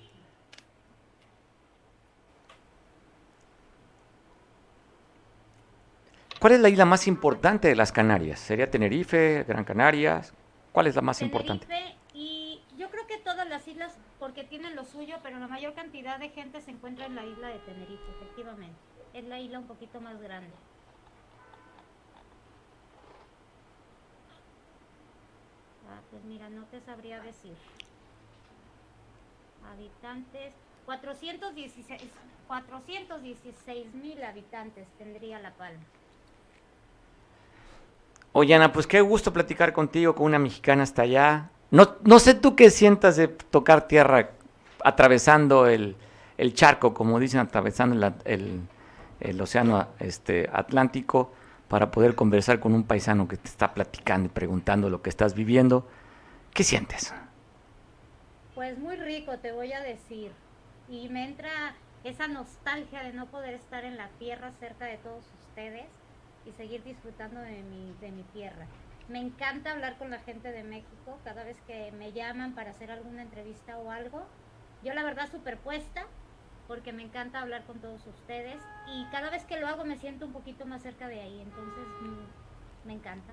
¿Cuál es la isla más importante de las Canarias? ¿Sería Tenerife, Gran Canarias? ¿Cuál es la más importante? Y yo creo que todas las islas, porque tienen lo suyo, pero la mayor cantidad de gente se encuentra en la isla de Tenerife, efectivamente. Es la isla un poquito más grande. Ah, pues mira, no te sabría decir. Habitantes, 416, 416 mil habitantes tendría La Palma. Oye, pues qué gusto platicar contigo, con una mexicana hasta allá. No, no sé tú qué sientas de tocar tierra atravesando el, charco, como dicen, atravesando el, el, océano este, Atlántico para poder conversar con un paisano que te está platicando y preguntando lo que estás viviendo. ¿Qué sientes? Pues muy rico, te voy a decir. Y me entra esa nostalgia de no poder estar en la tierra cerca de todos ustedes y seguir disfrutando de mi, de mi tierra. Me encanta hablar con la gente de México cada vez que me llaman para hacer alguna entrevista o algo. Yo la verdad superpuesta porque me encanta hablar con todos ustedes y cada vez que lo hago me siento un poquito más cerca de ahí, entonces mm, me encanta.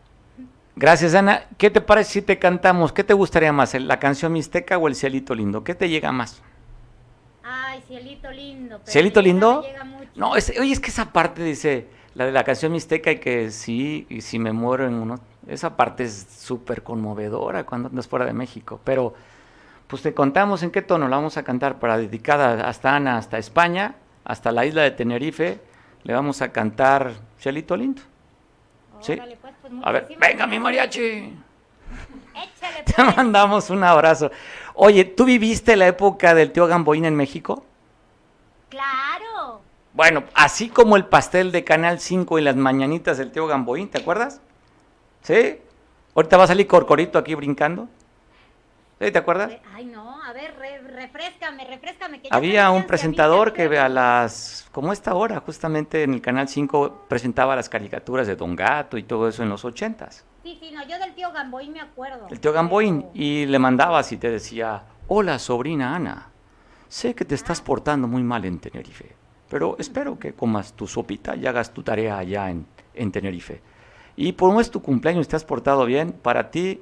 Gracias Ana. ¿Qué te parece si te cantamos? ¿Qué te gustaría más, la canción mixteca o el cielito lindo? ¿Qué te llega más? Ay, cielito lindo. ¿Cielito lindo? No, oye, es que esa parte dice, la de la canción mixteca y que sí, y si me muero en uno, esa parte es súper conmovedora cuando andas fuera de México, pero pues te contamos en qué tono la vamos a cantar para dedicada hasta Ana, hasta España, hasta la isla de Tenerife, le vamos a cantar Cielito Lindo. ¿Sí? Pues, pues, a ver, venga mi mariachi. Échale, Te pues. mandamos un abrazo. Oye, ¿tú viviste la época del tío Gamboín en México? Claro. Bueno, así como el pastel de Canal 5 y las mañanitas del tío Gamboín, ¿te acuerdas? ¿Sí? Ahorita va a salir Corcorito aquí brincando. ¿Sí, ¿Te acuerdas? Ay, no, a ver, refrescame, refrescame. Había un presentador que a las, como esta hora, justamente en el Canal 5, presentaba las caricaturas de Don Gato y todo eso en los ochentas. Sí, sí, no, yo del tío Gamboín me acuerdo. El tío Gamboín, y le mandabas y te decía, hola sobrina Ana, sé que te estás portando muy mal en Tenerife, pero espero que comas tu sopita y hagas tu tarea allá en, en Tenerife. Y por no es tu cumpleaños, te has portado bien, para ti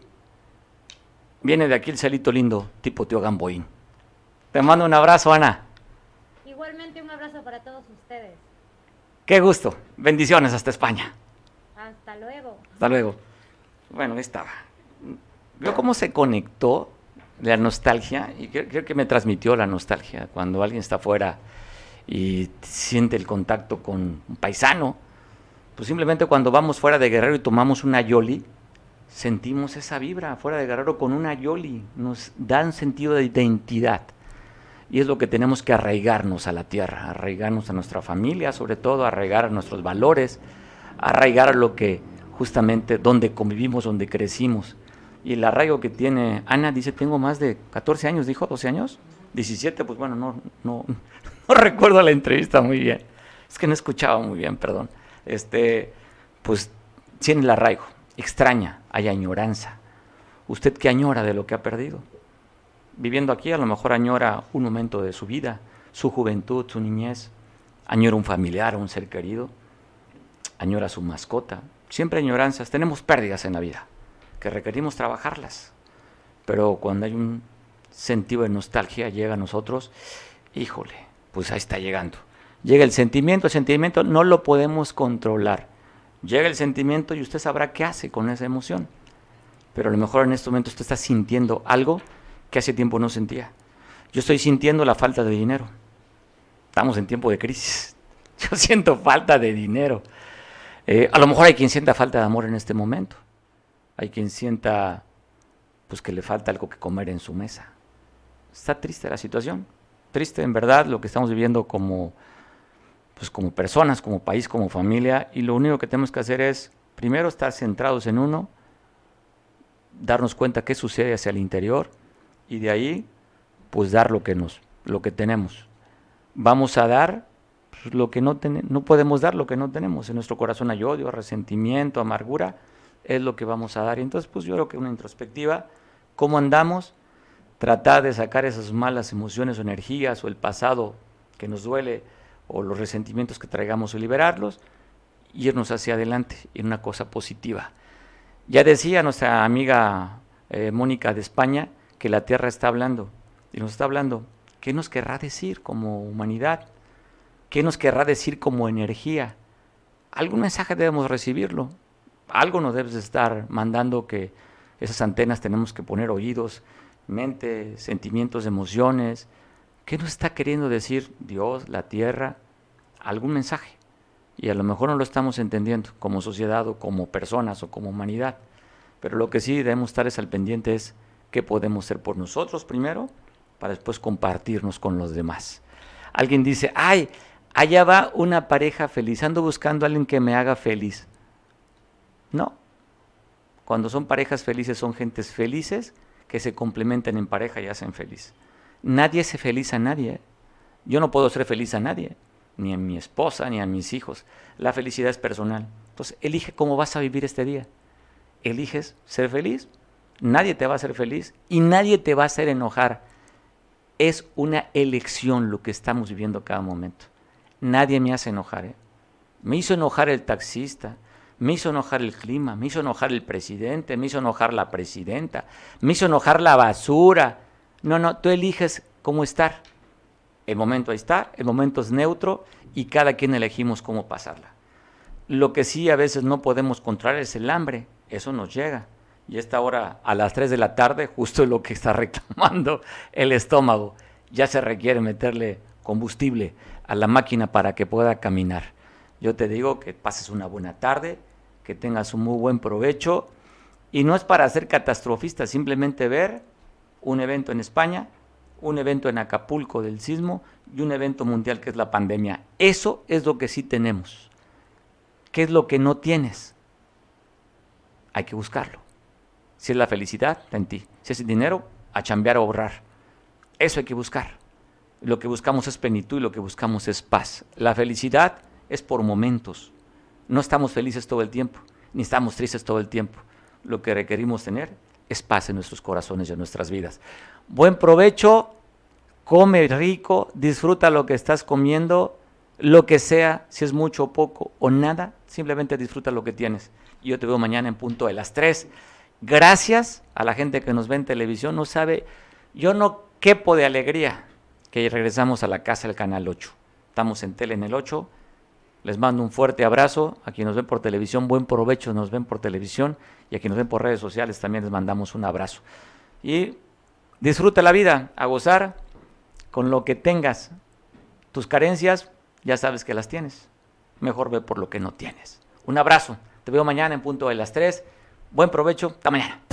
Viene de aquí el celito lindo, tipo tío Gamboín. Te mando un abrazo, Ana. Igualmente un abrazo para todos ustedes. Qué gusto. Bendiciones hasta España. Hasta luego. Hasta luego. Bueno, ahí estaba. Veo cómo se conectó la nostalgia y creo, que me transmitió la nostalgia cuando alguien está afuera y siente el contacto con un paisano. Pues simplemente cuando vamos fuera de Guerrero y tomamos una Yoli, sentimos esa vibra fuera de Guerrero con una Yoli, nos dan sentido de identidad. Y es lo que tenemos que arraigarnos a la tierra, arraigarnos a nuestra familia, sobre todo, arraigar a nuestros valores, arraigar a lo que justamente donde convivimos, donde crecimos. Y el arraigo que tiene Ana dice, tengo más de 14 años, dijo, 12 años, 17, pues bueno, no, no, no recuerdo la entrevista muy bien. Es que no escuchaba muy bien, perdón. Este, pues tiene el arraigo extraña, hay añoranza. ¿Usted qué añora de lo que ha perdido? Viviendo aquí a lo mejor añora un momento de su vida, su juventud, su niñez, añora un familiar, un ser querido, añora su mascota. Siempre añoranzas, tenemos pérdidas en la vida, que requerimos trabajarlas. Pero cuando hay un sentido de nostalgia llega a nosotros, híjole, pues ahí está llegando. Llega el sentimiento, el sentimiento no lo podemos controlar Llega el sentimiento y usted sabrá qué hace con esa emoción. Pero a lo mejor en este momento usted está sintiendo algo que hace tiempo no sentía. Yo estoy sintiendo la falta de dinero. Estamos en tiempo de crisis. Yo siento falta de dinero. Eh, a lo mejor hay quien sienta falta de amor en este momento. Hay quien sienta pues que le falta algo que comer en su mesa. Está triste la situación. Triste en verdad lo que estamos viviendo como pues como personas, como país, como familia, y lo único que tenemos que hacer es, primero, estar centrados en uno, darnos cuenta qué sucede hacia el interior, y de ahí, pues dar lo que nos, lo que tenemos. Vamos a dar pues, lo que no no podemos dar lo que no tenemos. En nuestro corazón hay odio, resentimiento, amargura, es lo que vamos a dar. Y entonces, pues yo creo que una introspectiva, cómo andamos, tratar de sacar esas malas emociones o energías o el pasado que nos duele, o los resentimientos que traigamos o liberarlos, irnos hacia adelante en una cosa positiva. Ya decía nuestra amiga eh, Mónica de España que la Tierra está hablando, y nos está hablando, ¿qué nos querrá decir como humanidad? ¿Qué nos querrá decir como energía? Algún mensaje debemos recibirlo, algo nos debes estar mandando que esas antenas tenemos que poner oídos, mente, sentimientos, emociones, ¿Qué nos está queriendo decir Dios, la tierra? Algún mensaje. Y a lo mejor no lo estamos entendiendo como sociedad o como personas o como humanidad. Pero lo que sí debemos estar es al pendiente es qué podemos ser por nosotros primero para después compartirnos con los demás. Alguien dice, ay, allá va una pareja feliz, ando buscando a alguien que me haga feliz. No. Cuando son parejas felices son gentes felices que se complementan en pareja y hacen feliz. Nadie hace feliz a nadie. Yo no puedo ser feliz a nadie, ni a mi esposa, ni a mis hijos. La felicidad es personal. Entonces, elige cómo vas a vivir este día. Eliges ser feliz, nadie te va a hacer feliz y nadie te va a hacer enojar. Es una elección lo que estamos viviendo cada momento. Nadie me hace enojar. ¿eh? Me hizo enojar el taxista, me hizo enojar el clima, me hizo enojar el presidente, me hizo enojar la presidenta, me hizo enojar la basura, no, no, tú eliges cómo estar. El momento ahí está, el momento es neutro y cada quien elegimos cómo pasarla. Lo que sí a veces no podemos controlar es el hambre, eso nos llega. Y esta hora, a las 3 de la tarde, justo lo que está reclamando el estómago. Ya se requiere meterle combustible a la máquina para que pueda caminar. Yo te digo que pases una buena tarde, que tengas un muy buen provecho. Y no es para ser catastrofista, simplemente ver un evento en España, un evento en Acapulco del sismo y un evento mundial que es la pandemia. Eso es lo que sí tenemos. ¿Qué es lo que no tienes? Hay que buscarlo. Si es la felicidad, está en ti. Si es el dinero, a chambear o ahorrar. Eso hay que buscar. Lo que buscamos es plenitud y lo que buscamos es paz. La felicidad es por momentos. No estamos felices todo el tiempo, ni estamos tristes todo el tiempo. Lo que requerimos tener es paz en nuestros corazones y en nuestras vidas. Buen provecho, come rico, disfruta lo que estás comiendo, lo que sea, si es mucho o poco o nada, simplemente disfruta lo que tienes. Yo te veo mañana en punto de las 3. Gracias a la gente que nos ve en televisión, no sabe, yo no quepo de alegría que regresamos a la casa del Canal 8. Estamos en tele en el 8. Les mando un fuerte abrazo. A quienes nos ven por televisión, buen provecho, nos ven por televisión. Y a quienes nos ven por redes sociales, también les mandamos un abrazo. Y disfruta la vida, a gozar con lo que tengas. Tus carencias, ya sabes que las tienes. Mejor ve por lo que no tienes. Un abrazo. Te veo mañana en punto de las 3. Buen provecho. Hasta mañana.